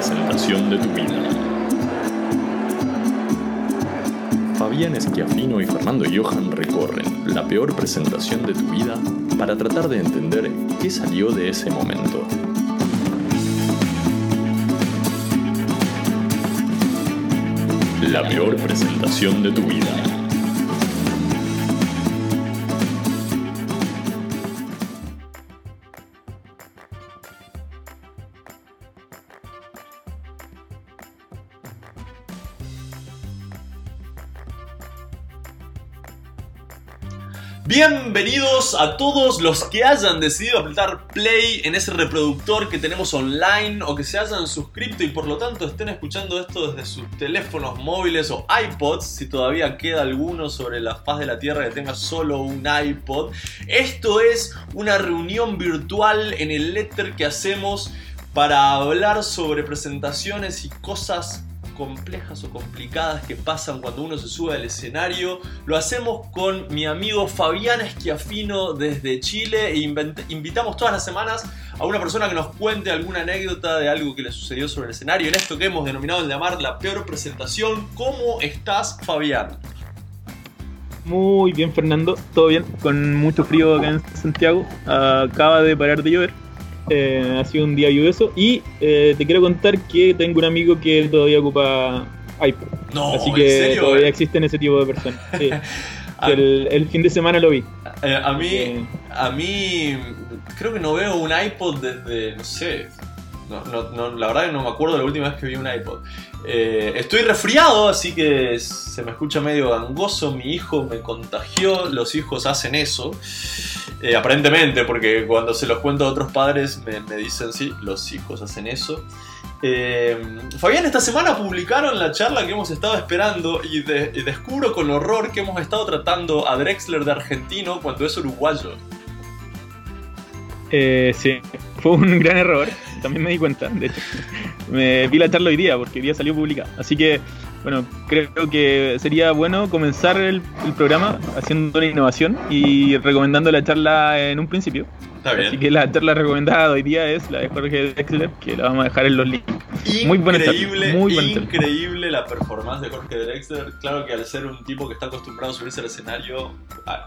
presentación de tu vida. Fabián Esquiafino y Fernando Johan recorren la peor presentación de tu vida para tratar de entender qué salió de ese momento. La peor presentación de tu vida. Bienvenidos a todos los que hayan decidido apretar play en ese reproductor que tenemos online o que se hayan suscrito y por lo tanto estén escuchando esto desde sus teléfonos móviles o iPods, si todavía queda alguno sobre la faz de la Tierra que tenga solo un iPod. Esto es una reunión virtual en el letter que hacemos para hablar sobre presentaciones y cosas complejas o complicadas que pasan cuando uno se sube al escenario. Lo hacemos con mi amigo Fabián Esquiafino desde Chile e invitamos todas las semanas a una persona que nos cuente alguna anécdota de algo que le sucedió sobre el escenario en esto que hemos denominado el llamar la peor presentación. ¿Cómo estás, Fabián? Muy bien, Fernando. Todo bien, con mucho frío acá en Santiago. Acaba de parar de llover eh, ha sido un día lluvioso. Y eh, te quiero contar que tengo un amigo que todavía ocupa iPod. No, Así que ¿en serio? todavía existen ese tipo de personas. Sí. el, el, fin de semana lo vi. Eh, a mí, a mí, creo que no veo un iPod desde, no sé, no, no, no, la verdad que no me acuerdo la última vez que vi un iPod. Eh, estoy resfriado, así que se me escucha medio gangoso. Mi hijo me contagió. Los hijos hacen eso. Eh, aparentemente, porque cuando se los cuento a otros padres me, dicen, sí, los hijos hacen eso. Eh, Fabián, esta semana publicaron la charla que hemos estado esperando y, descubro con horror que hemos estado tratando a Drexler de argentino cuando es uruguayo. Eh, sí, fue un gran error. También me di cuenta, de hecho. Me vi la charla hoy día porque hoy día salió publicada. Así que, bueno, creo que sería bueno comenzar el, el programa haciendo una innovación y recomendando la charla en un principio. Está bien. Así que la charla recomendada hoy día es la de Jorge Drexler, que la vamos a dejar en los links. Increíble, muy buena charla, muy buena increíble la performance de Jorge Drexler. Claro que al ser un tipo que está acostumbrado a subirse al escenario,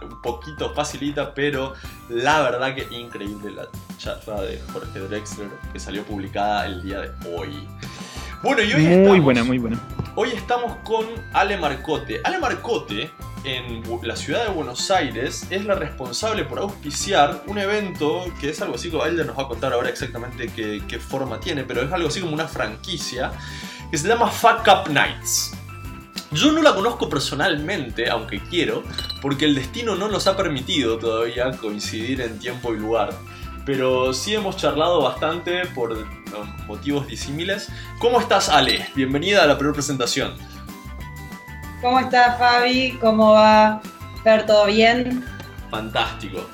un poquito facilita, pero la verdad que increíble la charla de Jorge Drexler que salió publicada el día de hoy. Bueno, y hoy muy estamos, buena, muy buena. Hoy estamos con Ale Marcote. Ale Marcote, en la ciudad de Buenos Aires, es la responsable por auspiciar un evento que es algo así como ella nos va a contar ahora exactamente qué, qué forma tiene, pero es algo así como una franquicia que se llama Fuck Up Nights. Yo no la conozco personalmente, aunque quiero, porque el destino no nos ha permitido todavía coincidir en tiempo y lugar pero sí hemos charlado bastante por motivos disímiles. ¿Cómo estás, Ale? Bienvenida a la primera presentación. ¿Cómo estás, Fabi? ¿Cómo va? ¿todo bien? Fantástico.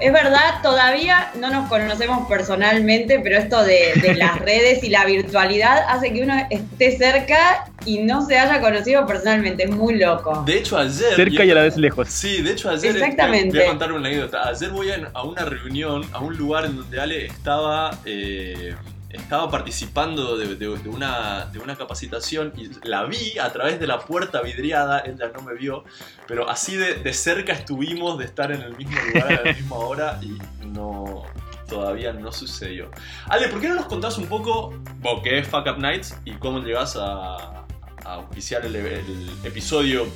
Es verdad, todavía no nos conocemos personalmente, pero esto de, de, las redes y la virtualidad hace que uno esté cerca y no se haya conocido personalmente. Es muy loco. De hecho, ayer. Cerca y a la vez lejos. Sí, de hecho, ayer. Exactamente. Voy a contar una anécdota. Ayer voy a, a una reunión, a un lugar en donde Ale estaba. Eh, estaba participando de, de, de, una, de una capacitación y la vi a través de la puerta vidriada, ella no me vio, pero así de, de cerca estuvimos de estar en el mismo lugar a la misma hora y no, todavía no sucedió. Ale, ¿por qué no nos contás un poco bueno, qué es Fuck Up Nights y cómo llegás a, a auspiciar el, el, episodio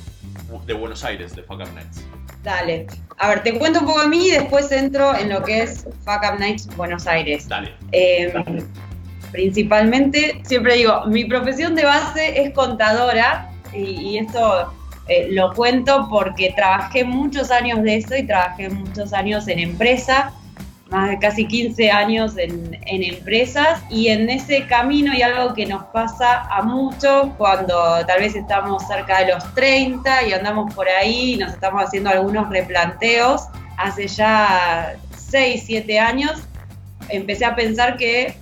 de Buenos Aires de Fuck Up Nights? Dale. A ver, te cuento un poco a mí y después entro en lo que es Fuck Up Nights Buenos Aires. Dale. Eh, principalmente, siempre digo, mi profesión de base es contadora y, y esto eh, lo cuento porque trabajé muchos años de eso y trabajé muchos años en empresa, más de casi 15 años en, en empresas y en ese camino hay algo que nos pasa a muchos cuando tal vez estamos cerca de los 30 y andamos por ahí y nos estamos haciendo algunos replanteos. Hace ya 6, 7 años empecé a pensar que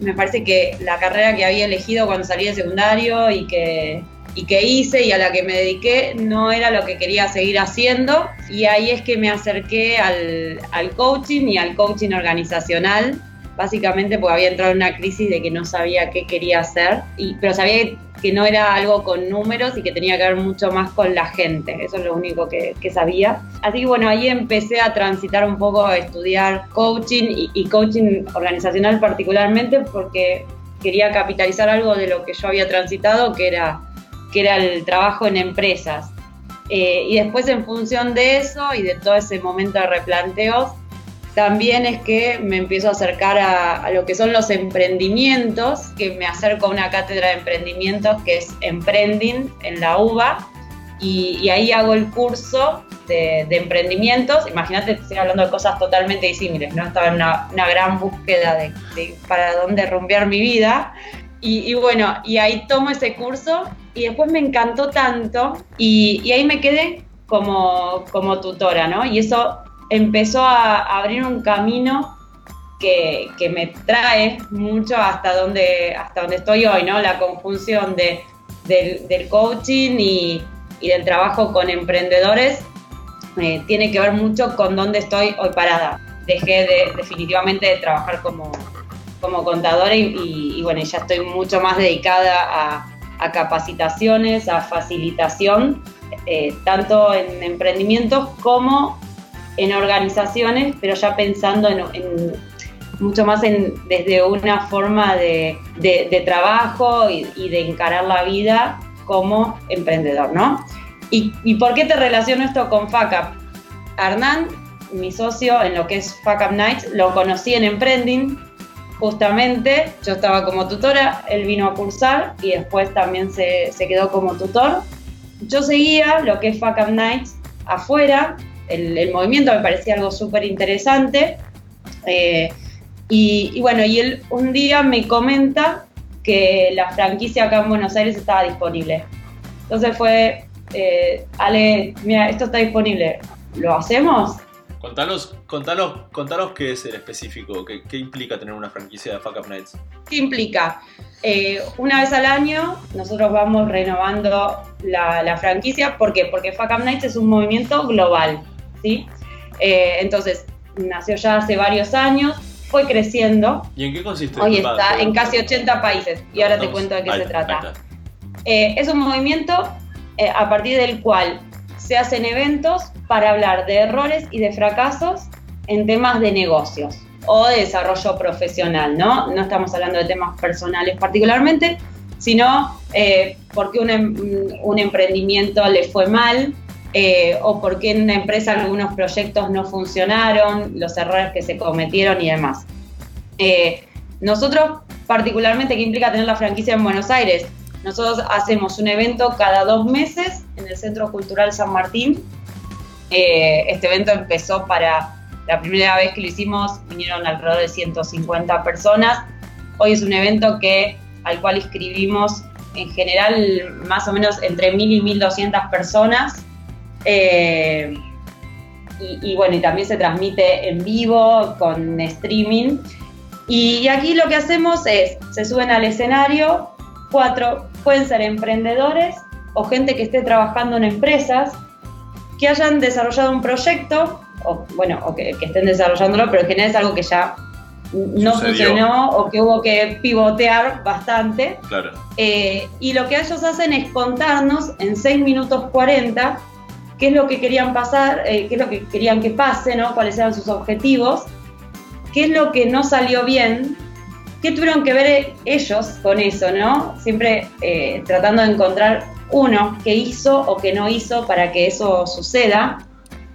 me parece que la carrera que había elegido cuando salí de secundario y que, y que hice y a la que me dediqué no era lo que quería seguir haciendo. Y ahí es que me acerqué al, al coaching y al coaching organizacional básicamente porque había entrado en una crisis de que no sabía qué quería hacer, y, pero sabía que no era algo con números y que tenía que ver mucho más con la gente, eso es lo único que, sabía. Así que bueno, ahí empecé a transitar un poco a estudiar coaching y, y coaching organizacional particularmente porque quería capitalizar algo de lo que yo había transitado, que era, que era el trabajo en empresas. Eh, y después en función de eso y de todo ese momento de replanteos, también es que me empiezo a acercar a, lo que son los emprendimientos, que me acerco a una cátedra de emprendimientos que es Emprending en la UBA, y, ahí hago el curso de, emprendimientos. Imagínate, estoy hablando de cosas totalmente disímiles, ¿no? Estaba en una, gran búsqueda de, para dónde rumbear mi vida. Y, bueno, y ahí tomo ese curso y después me encantó tanto y, ahí me quedé como, como tutora, ¿no? Y eso empezó a abrir un camino que, me trae mucho hasta donde, hasta donde estoy hoy, ¿no? La conjunción de, del, coaching y, del trabajo con emprendedores eh, tiene que ver mucho con dónde estoy hoy parada. Dejé de, definitivamente de trabajar como, como contadora y, bueno, ya estoy mucho más dedicada a, capacitaciones, a facilitación, eh, tanto en emprendimientos como en organizaciones, pero ya pensando en, mucho más en, desde una forma de, trabajo y, de encarar la vida como emprendedor, ¿no? ¿Y, por qué te relaciono esto con FACAP? Hernán, mi socio en lo que es FACAP Nights, lo conocí en Emprending, justamente, yo estaba como tutora, él vino a cursar y después también se, se quedó como tutor. Yo seguía lo que es FACAP Nights afuera, el, movimiento, me parecía algo súper interesante. Eh, y, bueno, y él un día me comenta que la franquicia acá en Buenos Aires estaba disponible. Entonces fue, eh, Ale, mira, esto está disponible, ¿lo hacemos? Contanos, contanos, contanos qué es el específico, qué, qué implica tener una franquicia de Fuck Up Nights. ¿Qué implica? Eh, una vez al año nosotros vamos renovando la, la, franquicia. ¿Por qué? Porque Fuck Up Nights es un movimiento global. ¿sí? Eh, entonces, nació ya hace varios años, fue creciendo. ¿Y en qué consiste? Hoy está en casi 80 países y ahora te cuento de qué se trata. Eh, es un movimiento eh, a partir del cual se hacen eventos para hablar de errores y de fracasos en temas de negocios o de desarrollo profesional, ¿no? No estamos hablando de temas personales particularmente, sino eh, porque un, em, un, emprendimiento le fue mal, eh, o por qué en una empresa algunos proyectos no funcionaron, los errores que se cometieron y demás. Eh, nosotros, particularmente, ¿qué implica tener la franquicia en Buenos Aires? Nosotros hacemos un evento cada dos meses en el Centro Cultural San Martín. Eh, este evento empezó para la primera vez que lo hicimos, vinieron alrededor de 150 personas. Hoy es un evento que, al cual inscribimos en general más o menos entre 1.000 y 1.200 personas. Eh, y, bueno, y también se transmite en vivo con streaming. Y, aquí lo que hacemos es, se suben al escenario, cuatro, pueden ser emprendedores o gente que esté trabajando en empresas, que hayan desarrollado un proyecto, o bueno, o que, estén desarrollándolo, pero en general es algo que ya no funcionó o que hubo que pivotear bastante. Claro. Eh, y lo que ellos hacen es contarnos en 6 minutos 40 qué es lo que querían pasar, eh, qué es lo que querían que pase, ¿no? cuáles eran sus objetivos, qué es lo que no salió bien, qué tuvieron que ver ellos con eso, ¿no? Siempre eh, tratando de encontrar uno que hizo o que no hizo para que eso suceda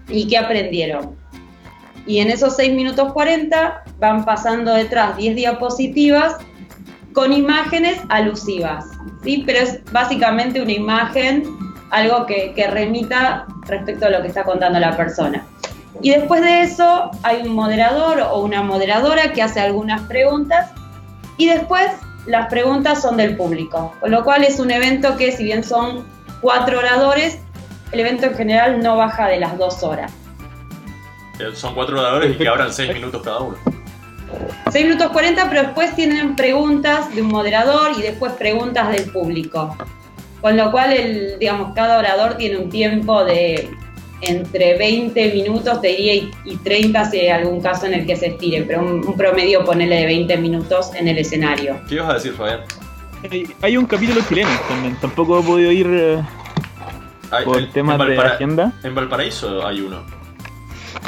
y qué aprendieron. Y en esos 6 minutos 40 van pasando detrás 10 diapositivas con imágenes alusivas, ¿sí? Pero es básicamente una imagen algo que, remita respecto a lo que está contando la persona. Y después de eso hay un moderador o una moderadora que hace algunas preguntas y después las preguntas son del público, con lo cual es un evento que si bien son cuatro oradores, el evento en general no baja de las dos horas. Son cuatro oradores y que abran seis minutos cada uno. Seis minutos cuarenta, pero después tienen preguntas de un moderador y después preguntas del público. Con lo cual, el, digamos, cada orador tiene un tiempo de entre 20 minutos, te diría, y, 30 si hay algún caso en el que se estire, pero un, promedio ponele de 20 minutos en el escenario. ¿Qué ibas a decir, Fabián? Hay, un capítulo chileno también, tampoco he podido ir eh, por el tema de agenda. En Valparaíso hay uno.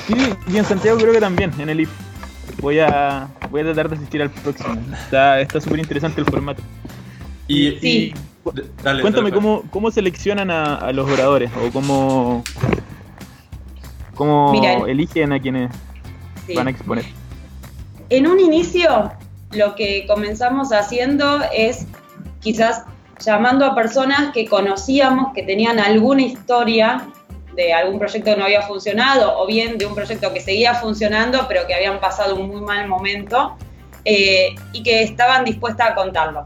Sí, y en Santiago creo que también, en el IF. Voy a, voy a tratar de asistir al próximo. Está súper interesante el formato. Y, sí. cuéntame cómo, cómo seleccionan a, los oradores o cómo, cómo eligen a quienes van a exponer. En un inicio, lo que comenzamos haciendo es quizás llamando a personas que conocíamos, que tenían alguna historia de algún proyecto que no había funcionado o bien de un proyecto que seguía funcionando pero que habían pasado un muy mal momento eh, y que estaban dispuestas a contarlo.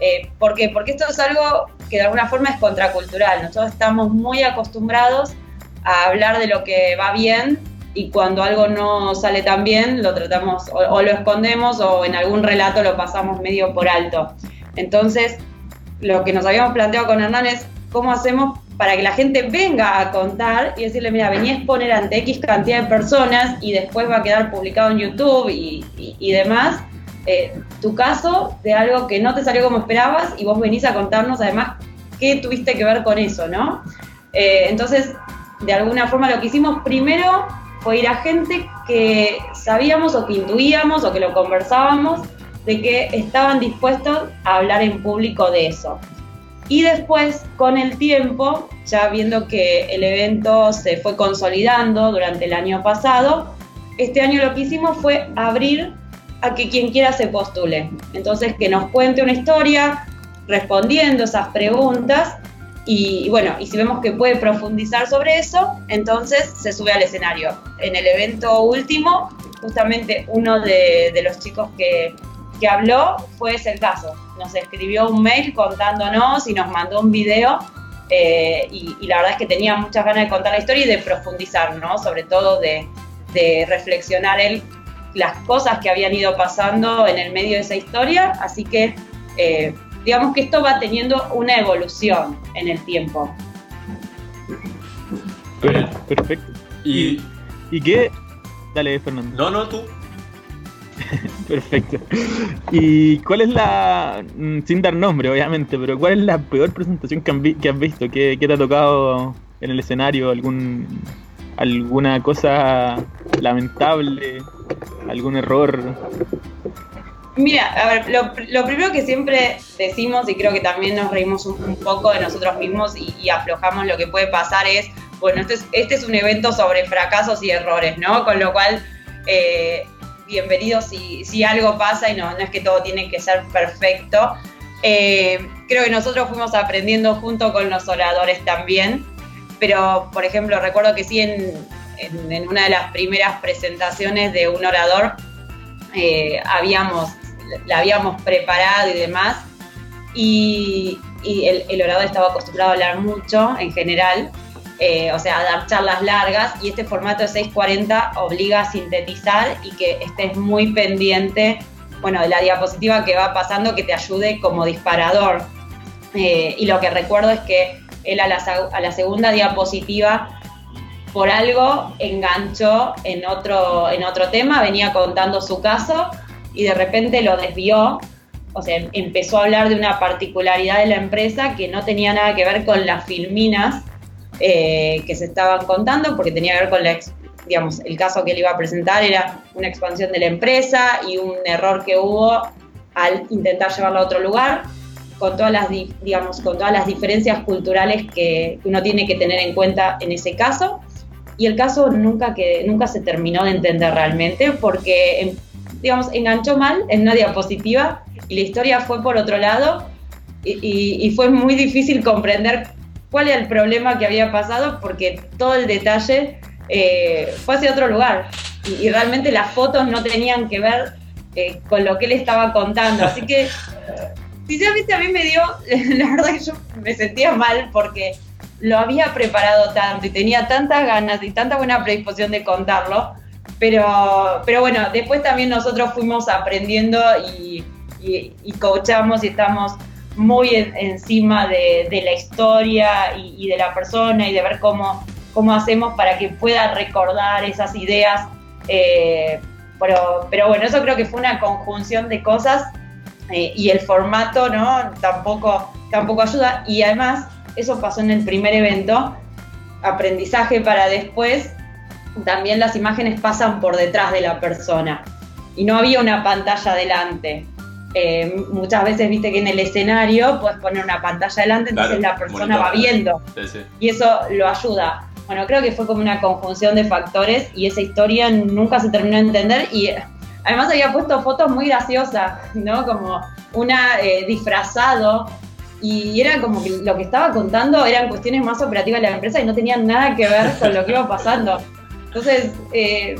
Eh, ¿Por qué? Porque esto es algo que de alguna forma es contracultural. Nosotros estamos muy acostumbrados a hablar de lo que va bien y cuando algo no sale tan bien lo tratamos o lo escondemos o en algún relato lo pasamos medio por alto. Entonces, lo que nos habíamos planteado con Hernán es cómo hacemos para que la gente venga a contar y decirle, mira, vení a exponer ante X cantidad de personas y después va a quedar publicado en YouTube y, demás, eh, tu caso de algo que no te salió como esperabas y vos venís a contarnos además qué tuviste que ver con eso, ¿no? Eh, entonces, de alguna forma lo que hicimos primero fue ir a gente que sabíamos o que intuíamos o que lo conversábamos de que estaban dispuestos a hablar en público de eso. Y después, con el tiempo, ya viendo que el evento se fue consolidando durante el año pasado, este año lo que hicimos fue abrir a que quien quiera se postule. Entonces, que nos cuente una historia respondiendo esas preguntas y, bueno, y si vemos que puede profundizar sobre eso, entonces se sube al escenario. En el evento último, justamente uno de, de los chicos que, que habló fue ese el caso. Nos escribió un mail contándonos y nos mandó un video eh, y, la verdad es que tenía muchas ganas de contar la historia y de profundizar, ¿no? Sobre todo de, reflexionar él las cosas que habían ido pasando en el medio de esa historia. Así que eh, digamos que esto va teniendo una evolución en el tiempo. Perfecto. ¿Y, ¿Y qué? Dale, Fernando. No, no, tú. Perfecto. ¿Y cuál es la, mm, sin dar nombre obviamente, pero cuál es la peor presentación que, has visto? ¿Qué, te ha tocado en el escenario? ¿Algún, ¿Alguna cosa lamentable? ¿Algún error? Mira, a ver, lo, primero que siempre decimos, y creo que también nos reímos un, poco de nosotros mismos y, aflojamos lo que puede pasar, es, bueno, este es, este es un evento sobre fracasos y errores, ¿no? Con lo cual, eh, bienvenido si, algo pasa y no, es que todo tiene que ser perfecto. Eh, creo que nosotros fuimos aprendiendo junto con los oradores también, pero por ejemplo recuerdo que sí en, en, una de las primeras presentaciones de un orador eh, habíamos, la habíamos preparado y demás, y, el, el, orador estaba acostumbrado a hablar mucho en general, eh, o sea, dar charlas largas y este formato de 640 obliga a sintetizar y que estés muy pendiente, bueno, de la diapositiva que va pasando que te ayude como disparador. Eh, y lo que recuerdo es que él a la, a la, segunda diapositiva por algo enganchó en otro, en otro tema, venía contando su caso y de repente lo desvió, o sea, empezó a hablar de una particularidad de la empresa que no tenía nada que ver con las filminas eh, que se estaban contando, porque tenía que ver con la, digamos, el caso que él iba a presentar era una expansión de la empresa y un error que hubo al intentar llevarlo a otro lugar, con todas las, digamos, con todas las diferencias culturales que uno tiene que tener en cuenta en ese caso. Y el caso nunca, que, nunca se terminó de entender realmente porque, em, digamos, enganchó mal en una diapositiva y la historia fue por otro lado y, y fue muy difícil comprender cuál era el problema que había pasado, porque todo el detalle eh, fue hacia otro lugar. Y, realmente las fotos no tenían que ver eh, con lo que él estaba contando. Así que, sinceramente, a mí me dio, la verdad que yo me sentía mal porque lo había preparado tanto y tenía tantas ganas y tanta buena predisposición de contarlo. Pero, pero bueno, después también nosotros fuimos aprendiendo y, y, y coachamos y estamos muy encima de, la historia y, de la persona y de ver cómo cómo hacemos para que pueda recordar esas ideas. Eh, pero, pero bueno, eso creo que fue una conjunción de cosas eh, y el formato no tampoco, tampoco ayuda. Y además, eso pasó en el primer evento, aprendizaje para después, también las imágenes pasan por detrás de la persona y no había una pantalla delante. Eh, muchas veces viste que en el escenario puedes poner una pantalla delante, entonces la persona va viendo y eso lo ayuda. Bueno, creo que fue como una conjunción de factores y esa historia nunca se terminó de entender y además había puesto fotos muy graciosas, ¿no? Como una eh, disfrazado y era como que lo que estaba contando eran cuestiones más operativas de la empresa y no tenían nada que ver con lo que iba pasando. Entonces, eh,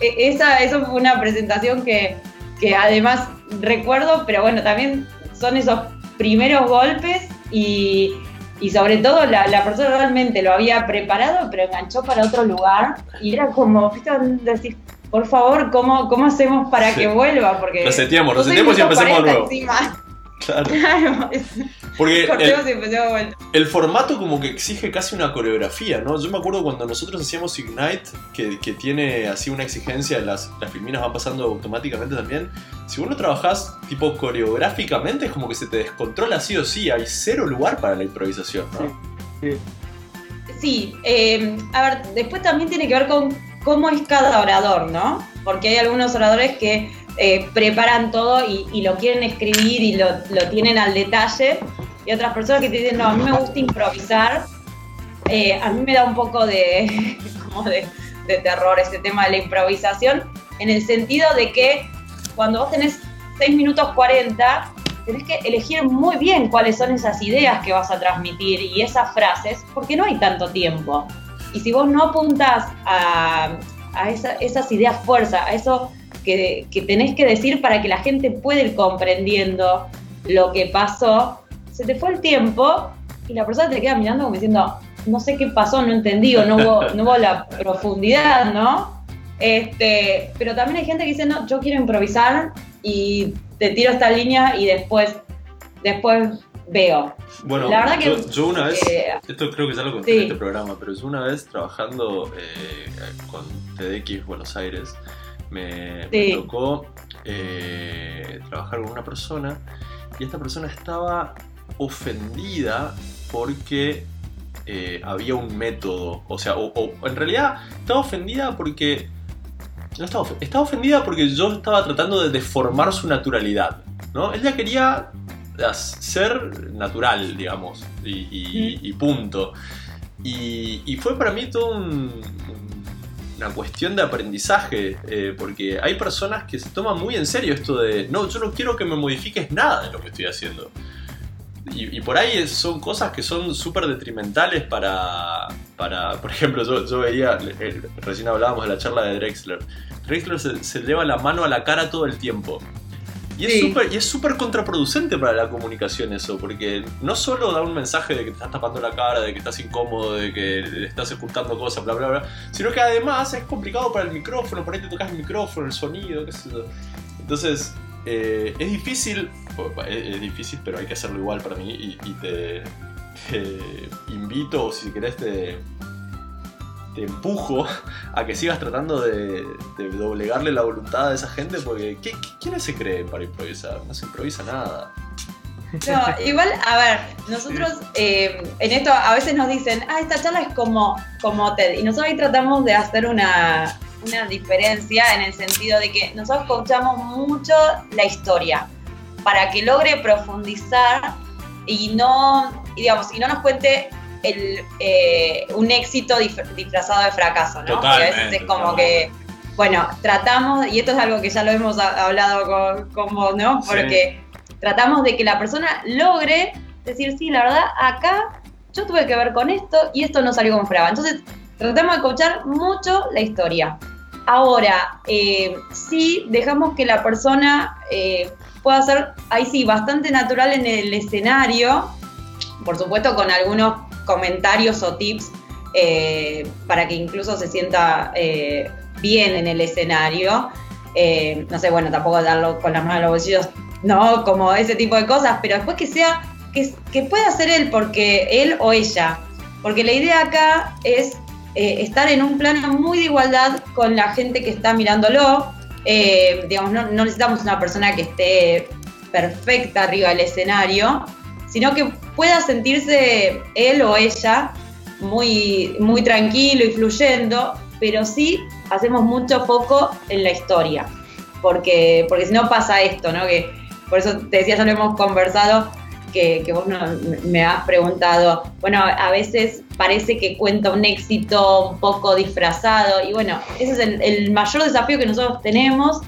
e, esa, eso fue una presentación que, que además recuerdo, pero bueno, también son esos primeros golpes y, y sobre todo la, la, persona realmente lo había preparado, pero enganchó para otro lugar y era como, ¿viste? Decir, por favor, ¿cómo, cómo hacemos para que vuelva? Porque reseteamos, reseteamos y empecemos de nuevo. Claro. Porque el, formato como que exige casi una coreografía, ¿no? Yo me acuerdo cuando nosotros hacíamos Ignite, que, que tiene así una exigencia, las, las filminas van pasando automáticamente también. Si vos no trabajás tipo coreográficamente, es como que se te descontrola sí o sí, hay cero lugar para la improvisación, ¿no? Sí, sí eh, a ver, después también tiene que ver con cómo es cada orador, ¿no? Porque hay algunos oradores que eh, preparan todo y, lo quieren escribir y lo, tienen al detalle. Y otras personas que te dicen, no, a mí me gusta improvisar. Eh, a mí me da un poco de, de, terror ese tema de la improvisación, en el sentido de que cuando vos tenés 6 minutos 40, tenés que elegir muy bien cuáles son esas ideas que vas a transmitir y esas frases, porque no hay tanto tiempo. Y si vos no apuntas a, a esas ideas fuerza, a eso que, tenés que decir para que la gente pueda ir comprendiendo lo que pasó, se te fue el tiempo y la persona te queda mirando como diciendo, no sé qué pasó, no entendí o no hubo, no hubo la profundidad, ¿no? Este, pero también hay gente que dice, no, yo quiero improvisar y te tiro esta línea y después, después veo. Bueno, la verdad que, yo, una vez, esto creo que ya lo conté en este programa, pero yo una vez trabajando eh, con TDX Buenos Aires, me, tocó eh, trabajar con una persona y esta persona estaba ofendida porque eh, había un método. O sea, o, en realidad estaba ofendida porque. No estaba, estaba ofendida porque yo estaba tratando de deformar su naturalidad. ¿no? Ella quería ser natural, digamos, y, punto. Y, fue para mí todo un, una cuestión de aprendizaje, eh, porque hay personas que se toman muy en serio esto de, no, yo no quiero que me modifiques nada de lo que estoy haciendo. Y, por ahí son cosas que son súper detrimentales para, para, por ejemplo, yo, veía, recién hablábamos de la charla de Drexler, Drexler se, se lleva la mano a la cara todo el tiempo. Y es súper contraproducente para la comunicación eso, porque no solo da un mensaje de que te estás tapando la cara, de que estás incómodo, de que le estás ocultando cosas, bla, bla, bla, sino que además es complicado para el micrófono, por ahí te tocas el micrófono, el sonido, qué sé yo. Entonces, eh, es difícil, es, difícil, pero hay que hacerlo igual para mí y, te, te, invito, o si querés te te empujo a que sigas tratando de, doblegarle la voluntad a esa gente porque ¿qué, ¿quiénes se creen para improvisar? No se improvisa nada. No, igual, a ver, nosotros eh, en esto a veces nos dicen, ah, esta charla es como, como TED. Y nosotros ahí tratamos de hacer una, una diferencia en el sentido de que nosotros coachamos mucho la historia para que logre profundizar y no, digamos, y no nos cuente el, eh, un éxito disfrazado de fracaso, ¿no? a veces es como que, bueno, tratamos, y esto es algo que ya lo hemos hablado con, con vos, ¿no? Porque tratamos de que la persona logre decir, sí, la verdad, acá yo tuve que ver con esto y esto no salió como esperaba. Entonces, tratamos de coachar mucho la historia. Ahora, eh, sí dejamos que la persona eh, pueda ser, ahí sí, bastante natural en el escenario, por supuesto con algunos comentarios o tips eh, para que incluso se sienta eh, bien en el escenario. Eh, no sé, bueno, tampoco darlo con las manos en los bolsillos, no, como ese tipo de cosas, pero después que sea, que, que pueda ser él, porque él o ella. Porque la idea acá es estar en un plano muy de igualdad con la gente que está mirándolo. Digamos, no necesitamos una persona que esté perfecta arriba del escenario, sino que pueda sentirse él o ella muy, muy tranquilo y fluyendo, pero sí hacemos mucho foco en la historia, porque, porque si no pasa esto, ¿no? Que por eso te decía, ya lo hemos conversado, que, que vos no, me has preguntado, bueno, a veces parece que cuenta un éxito un poco disfrazado, y bueno, ese es el, el mayor desafío que nosotros tenemos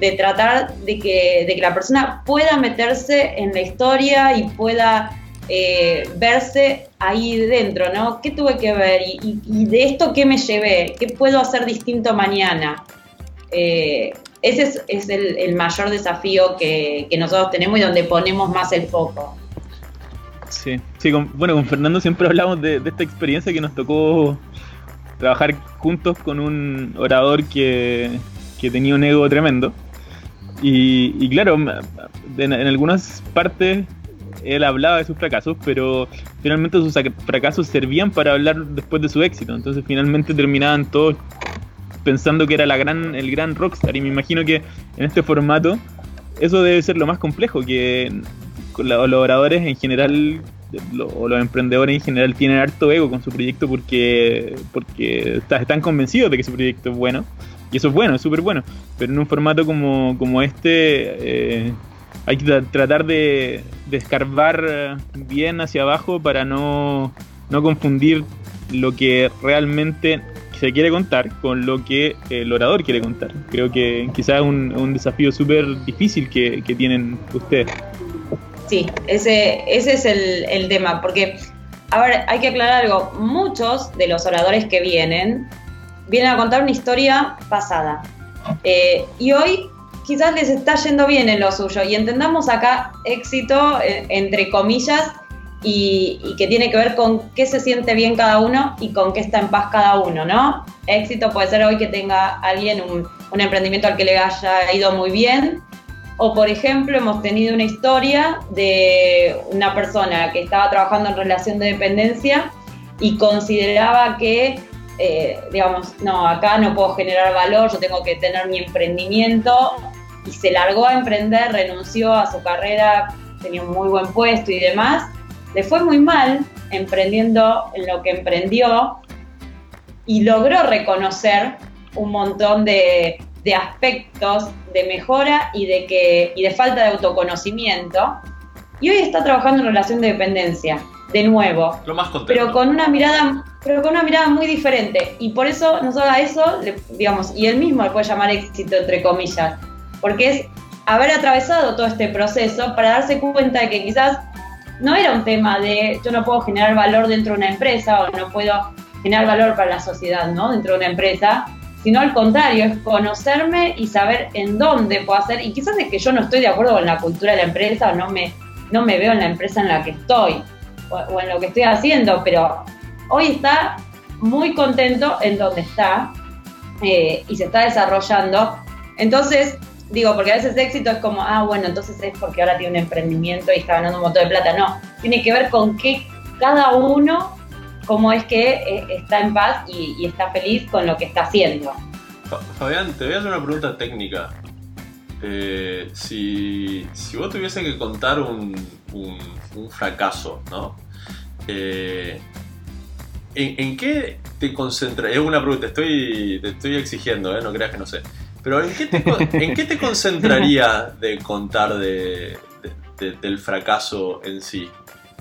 de tratar de que, de que la persona pueda meterse en la historia y pueda eh, verse ahí dentro, ¿no? ¿Qué tuve que ver? Y, de esto qué me llevé? ¿Qué puedo hacer distinto mañana? Eh, ese es, el, mayor desafío que, nosotros tenemos y donde ponemos más el foco. Sí, sí bueno, con Fernando siempre hablamos de, esta experiencia que nos tocó trabajar juntos con un orador que, tenía un ego tremendo. Y, claro, en algunas partes él hablaba de sus fracasos, pero finalmente sus fracasos servían para hablar después de su éxito. Entonces finalmente terminaban todos pensando que era la gran, el gran rockstar. Y me imagino que en este formato eso debe ser lo más complejo, que los oradores en general o los emprendedores en general tienen harto ego con su proyecto porque, porque están convencidos de que su proyecto es bueno. Y eso es bueno, es súper bueno. Pero en un formato como, como este... Eh, hay que tratar de, de, escarbar bien hacia abajo para no, no, confundir lo que realmente se quiere contar con lo que el orador quiere contar. Creo que quizás es un, un desafío súper difícil que, que, tienen ustedes. Sí, ese, ese es el, el tema, porque, a ver, hay que aclarar algo, muchos de los oradores que vienen vienen a contar una historia pasada. Eh, y hoy quizás les está yendo bien en lo suyo. Y entendamos acá éxito eh, entre comillas y, que tiene que ver con qué se siente bien cada uno y con qué está en paz cada uno, ¿no? Éxito puede ser hoy que tenga alguien un, un emprendimiento al que le haya ido muy bien. O por ejemplo hemos tenido una historia de una persona que estaba trabajando en relación de dependencia y consideraba que eh, digamos, no, acá no puedo generar valor, yo tengo que tener mi emprendimiento y se largó a emprender, renunció a su carrera, tenía un muy buen puesto y demás, le fue muy mal emprendiendo en lo que emprendió y logró reconocer un montón de, de aspectos de mejora y de, que, y de falta de autoconocimiento. Y hoy está trabajando en relación de dependencia, de nuevo. Lo más contento. Pero con una mirada, pero con una mirada muy diferente. Y por eso nosotros a eso, digamos, y él mismo le puede llamar éxito, entre comillas porque es haber atravesado todo este proceso para darse cuenta de que quizás no era un tema de yo no puedo generar valor dentro de una empresa o no puedo generar valor para la sociedad, ¿no? Dentro de una empresa, sino al contrario, es conocerme y saber en dónde puedo hacer, y quizás es que yo no estoy de acuerdo con la cultura de la empresa o no me, no me veo en la empresa en la que estoy o, en lo que estoy haciendo, pero hoy está muy contento en donde está eh, y se está desarrollando. Entonces, digo, porque a veces éxito es como, ah, bueno, entonces es porque ahora tiene un emprendimiento y está ganando un montón de plata. No, tiene que ver con que cada uno, cómo es que eh, está en paz y, está feliz con lo que está haciendo. Fabián, te voy a hacer una pregunta técnica. Eh, si, si, vos tuviese que contar un, un, fracaso, ¿no? Eh, ¿en, ¿en, qué te concentras? Es una pregunta, estoy, te estoy exigiendo, ¿eh? no creas que no sé. Pero ¿en qué te, ¿en qué te concentraría de contar de, de, de, del fracaso en sí?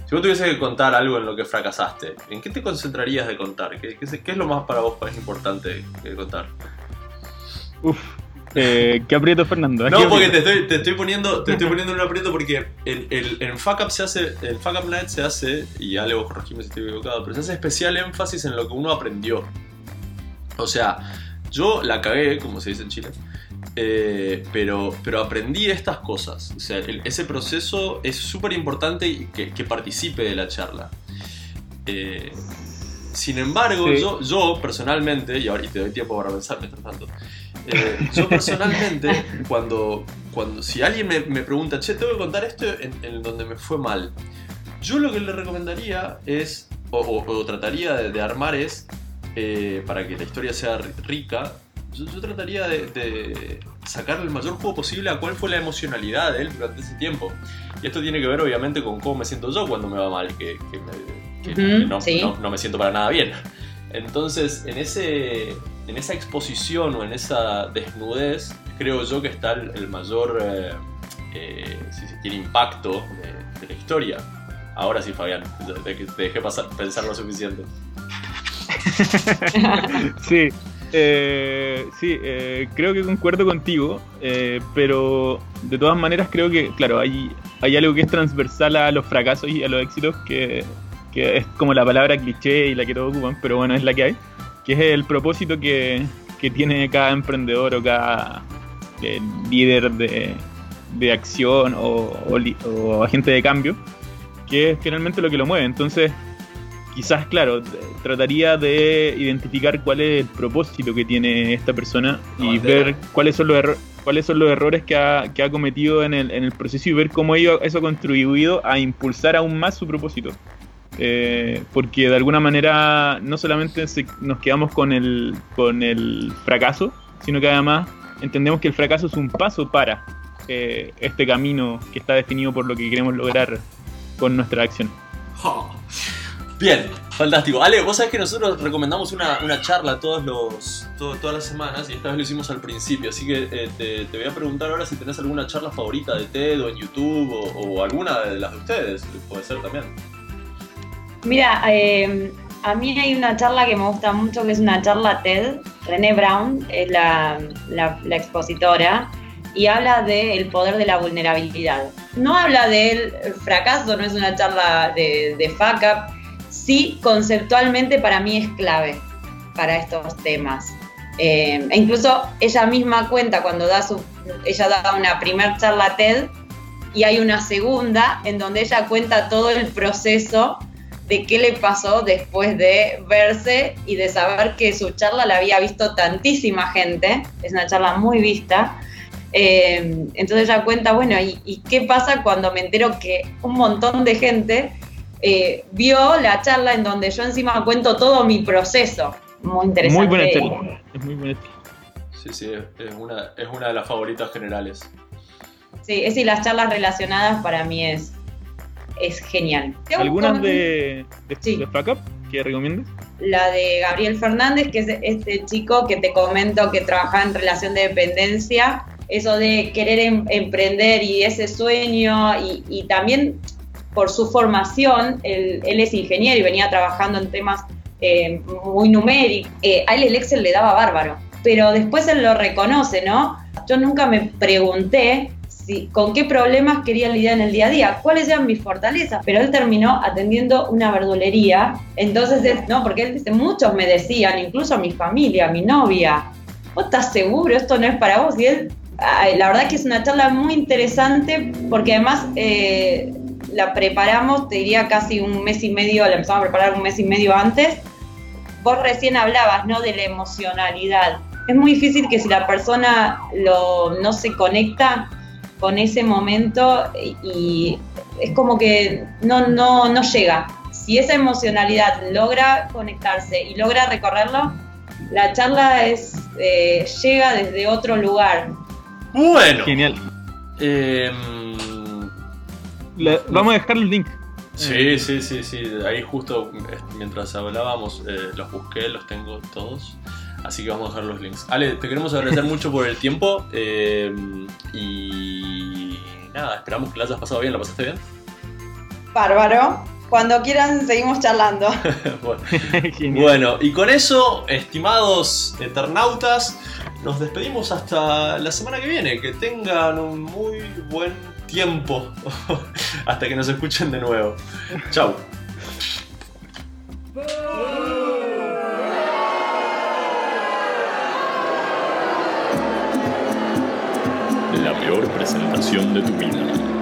Si vos tuviese que contar algo en lo que fracasaste, ¿en qué te concentrarías de contar? ¿Qué, qué, qué es lo más para vos es importante de contar? Uf, eh, ¿Qué aprieto, Fernando? No, porque te estoy, te estoy, poniendo, te estoy poniendo en un aprieto porque el, el, el Fuck Up se hace, el Fuck Up Night se hace, y ya le vos corregime si estoy equivocado, pero se hace especial énfasis en lo que uno aprendió. O sea, yo la cagué, como se dice en Chile, eh, pero, pero aprendí estas cosas. O sea, el, ese proceso es súper importante que, que, participe de la charla. Eh, sin embargo, sí. yo, yo, personalmente, y ahora y te doy tiempo para pensar mientras tanto, eh, yo personalmente, cuando, cuando si alguien me, me, pregunta, che, tengo que contar esto en, en, donde me fue mal, yo lo que le recomendaría es, o, o, o trataría de, de armar es, eh, para que la historia sea rica, yo, trataría de, sacar el mayor juego posible a cuál fue la emocionalidad de él durante ese tiempo. Y esto tiene que ver obviamente con cómo me siento yo cuando me va mal, que, no, me siento para nada bien. Entonces, en, ese, en esa exposición o en esa desnudez, creo yo que está el, mayor, eh, eh, si se quiere, impacto de, la historia. Ahora sí, Fabián, te, dejé pasar, pensar lo suficiente. sí, eh, sí, eh, creo que concuerdo contigo, eh, pero de todas maneras creo que, claro, hay, hay algo que es transversal a los fracasos y a los éxitos, que, es como la palabra cliché y la que todos ocupan, pero bueno, es la que hay, que es el propósito que, tiene cada emprendedor o cada líder de, acción o, o agente de cambio, que es finalmente lo que lo mueve. Entonces, quizás, claro, trataría de identificar cuál es el propósito que tiene esta persona y ver cuáles son los cuáles son los errores que ha, que ha cometido en el, en el, proceso y ver cómo eso ha contribuido a impulsar aún más su propósito. Eh, porque de alguna manera no solamente nos quedamos con el, con el fracaso, sino que además entendemos que el fracaso es un paso para eh, este camino que está definido por lo que queremos lograr con nuestra acción. Bien, fantástico. Ale, vos sabés que nosotros recomendamos una, charla todos los, todas las semanas y esta vez lo hicimos al principio, así que eh, te, voy a preguntar ahora si tenés alguna charla favorita de TED o en YouTube o, alguna de las de ustedes, puede ser también. Mira, eh, a mí hay una charla que me gusta mucho, que es una charla TED. René Brown es la, expositora y habla del poder de la vulnerabilidad. No habla del fracaso, no es una charla de, de fuck sí conceptualmente para mí es clave para estos temas. Eh, e incluso ella misma cuenta cuando da su, ella da una primer charla TED y hay una segunda en donde ella cuenta todo el proceso de qué le pasó después de verse y de saber que su charla la había visto tantísima gente, es una charla muy vista. Eh, entonces ella cuenta, bueno, ¿y qué pasa cuando me entero que un montón de gente eh, vio la charla en donde yo encima cuento todo mi proceso. Muy interesante. Muy buena charla. Es muy buena Sí, sí, es una, es una de las favoritas generales. Sí, es y las charlas relacionadas para mí es, es genial. ¿Algunas de, de, sí. que recomiendas? La de Gabriel Fernández, que es este chico que te comento que trabaja en relación de dependencia, eso de querer em, emprender y ese sueño, y, y también por su formación, él, es ingeniero y venía trabajando en temas eh, muy numéricos. Eh, a él el Excel le daba bárbaro, pero después él lo reconoce, ¿no? Yo nunca me pregunté si, con qué problemas quería lidiar en el día a día, cuáles eran mis fortalezas, pero él terminó atendiendo una verdulería, entonces, no, porque él dice, muchos me decían, incluso mi familia, mi novia, ¿vos estás seguro? Esto no es para vos. Y él, la verdad que es una charla muy interesante porque además eh, la preparamos, te diría casi un mes y medio, la empezamos a preparar un mes y medio antes. Vos recién hablabas, ¿no? De la emocionalidad. Es muy difícil que si la persona lo, no se conecta con ese momento y, es como que no, no, no llega. Si esa emocionalidad logra conectarse y logra recorrerlo, la charla es eh, llega desde otro lugar. Bueno. Genial. Eh, vamos a dejar el link. Sí, sí, sí, sí. Ahí justo eh, mientras hablábamos eh, los busqué, los tengo todos. Así que vamos a dejar los links. Ale, te queremos agradecer mucho por el tiempo. Eh, y nada, esperamos que la hayas pasado bien. ¿La pasaste bien? Bárbaro. Cuando quieran seguimos charlando. bueno. bueno, y con eso, estimados eternautas, nos despedimos hasta la semana que viene. Que tengan un muy buen tiempo hasta que nos escuchen de nuevo. Chau. La peor presentación de tu vida.